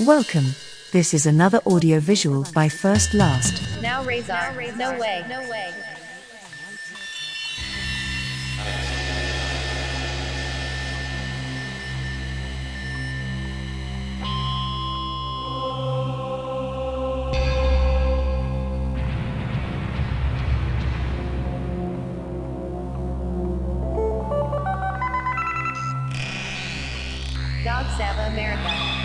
Welcome. This is another audio visual by First Last. Now Razor. No way. No way. Dog Sava America.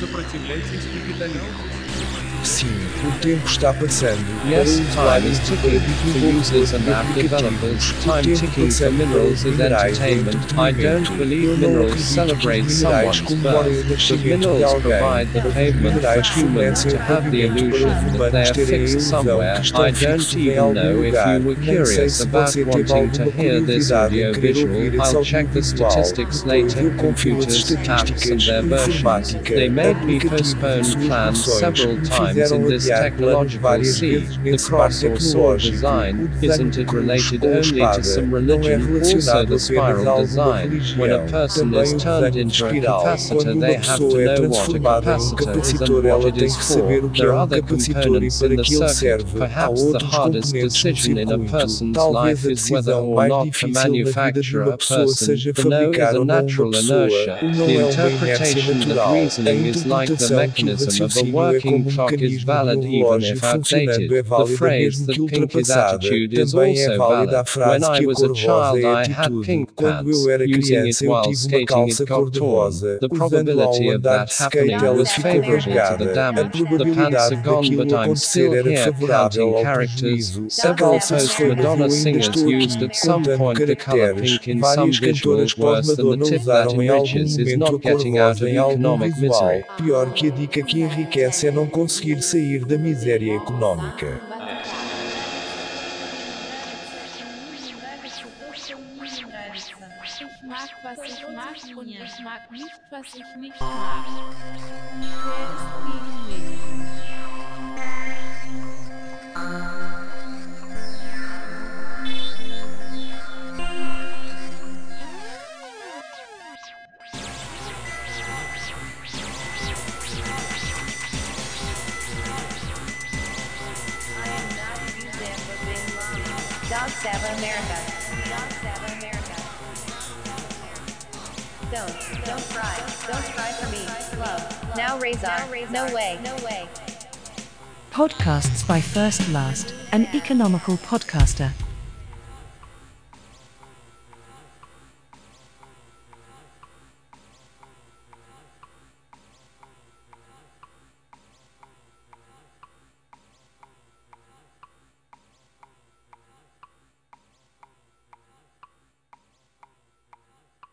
Сопротивляйтесь капитализму. Sim, o tempo está passando. Yes, time is ticking. For users and app developers, time ticking for minerals is entertainment. I don't believe minerals celebrate someone's birth, but minerals provide the pavement for humans to have the illusion that they are fixed somewhere. I don't even know if you were curious about wanting to hear this audio visual. I'll check the statistics later. Computers, apps, and their versions. They made me postpone plans several times in this technological sea. The cross or sword design, isn't it related only to some religion? Also the spiral design. When a person is turned into a capacitor, they have to know what a capacitor is and what it is for. There are other components in the circuit. Perhaps the hardest decision in a person's life is whether or not to manufacture a person. The no is a natural inertia. The interpretation that reasoning is like the mechanism of a working clock mecanismo do funcionando é válida mesmo que ultrapassada, também é válida a frase que a cor-rosa é atitude. Quando eu era criança eu tive uma calça cor-de-rosa, usando ao andar de skate ela ficou rasgada. A probabilidade daquilo acontecer era favorável ao prejuízo. A calça de skate eu ainda estou aqui, contando caracteres. Várias cantoras pós-Madonna usaram em algum momento a cor-rosa em algum visual. Pior que a dica que enriquece é não conseguir sair da miséria económica. Dog Sava America. Dog Sava America. Don't, don't cry. Don't cry for me. Love. Now Razor. No way. No way. Podcasts by First Last, an economical podcaster.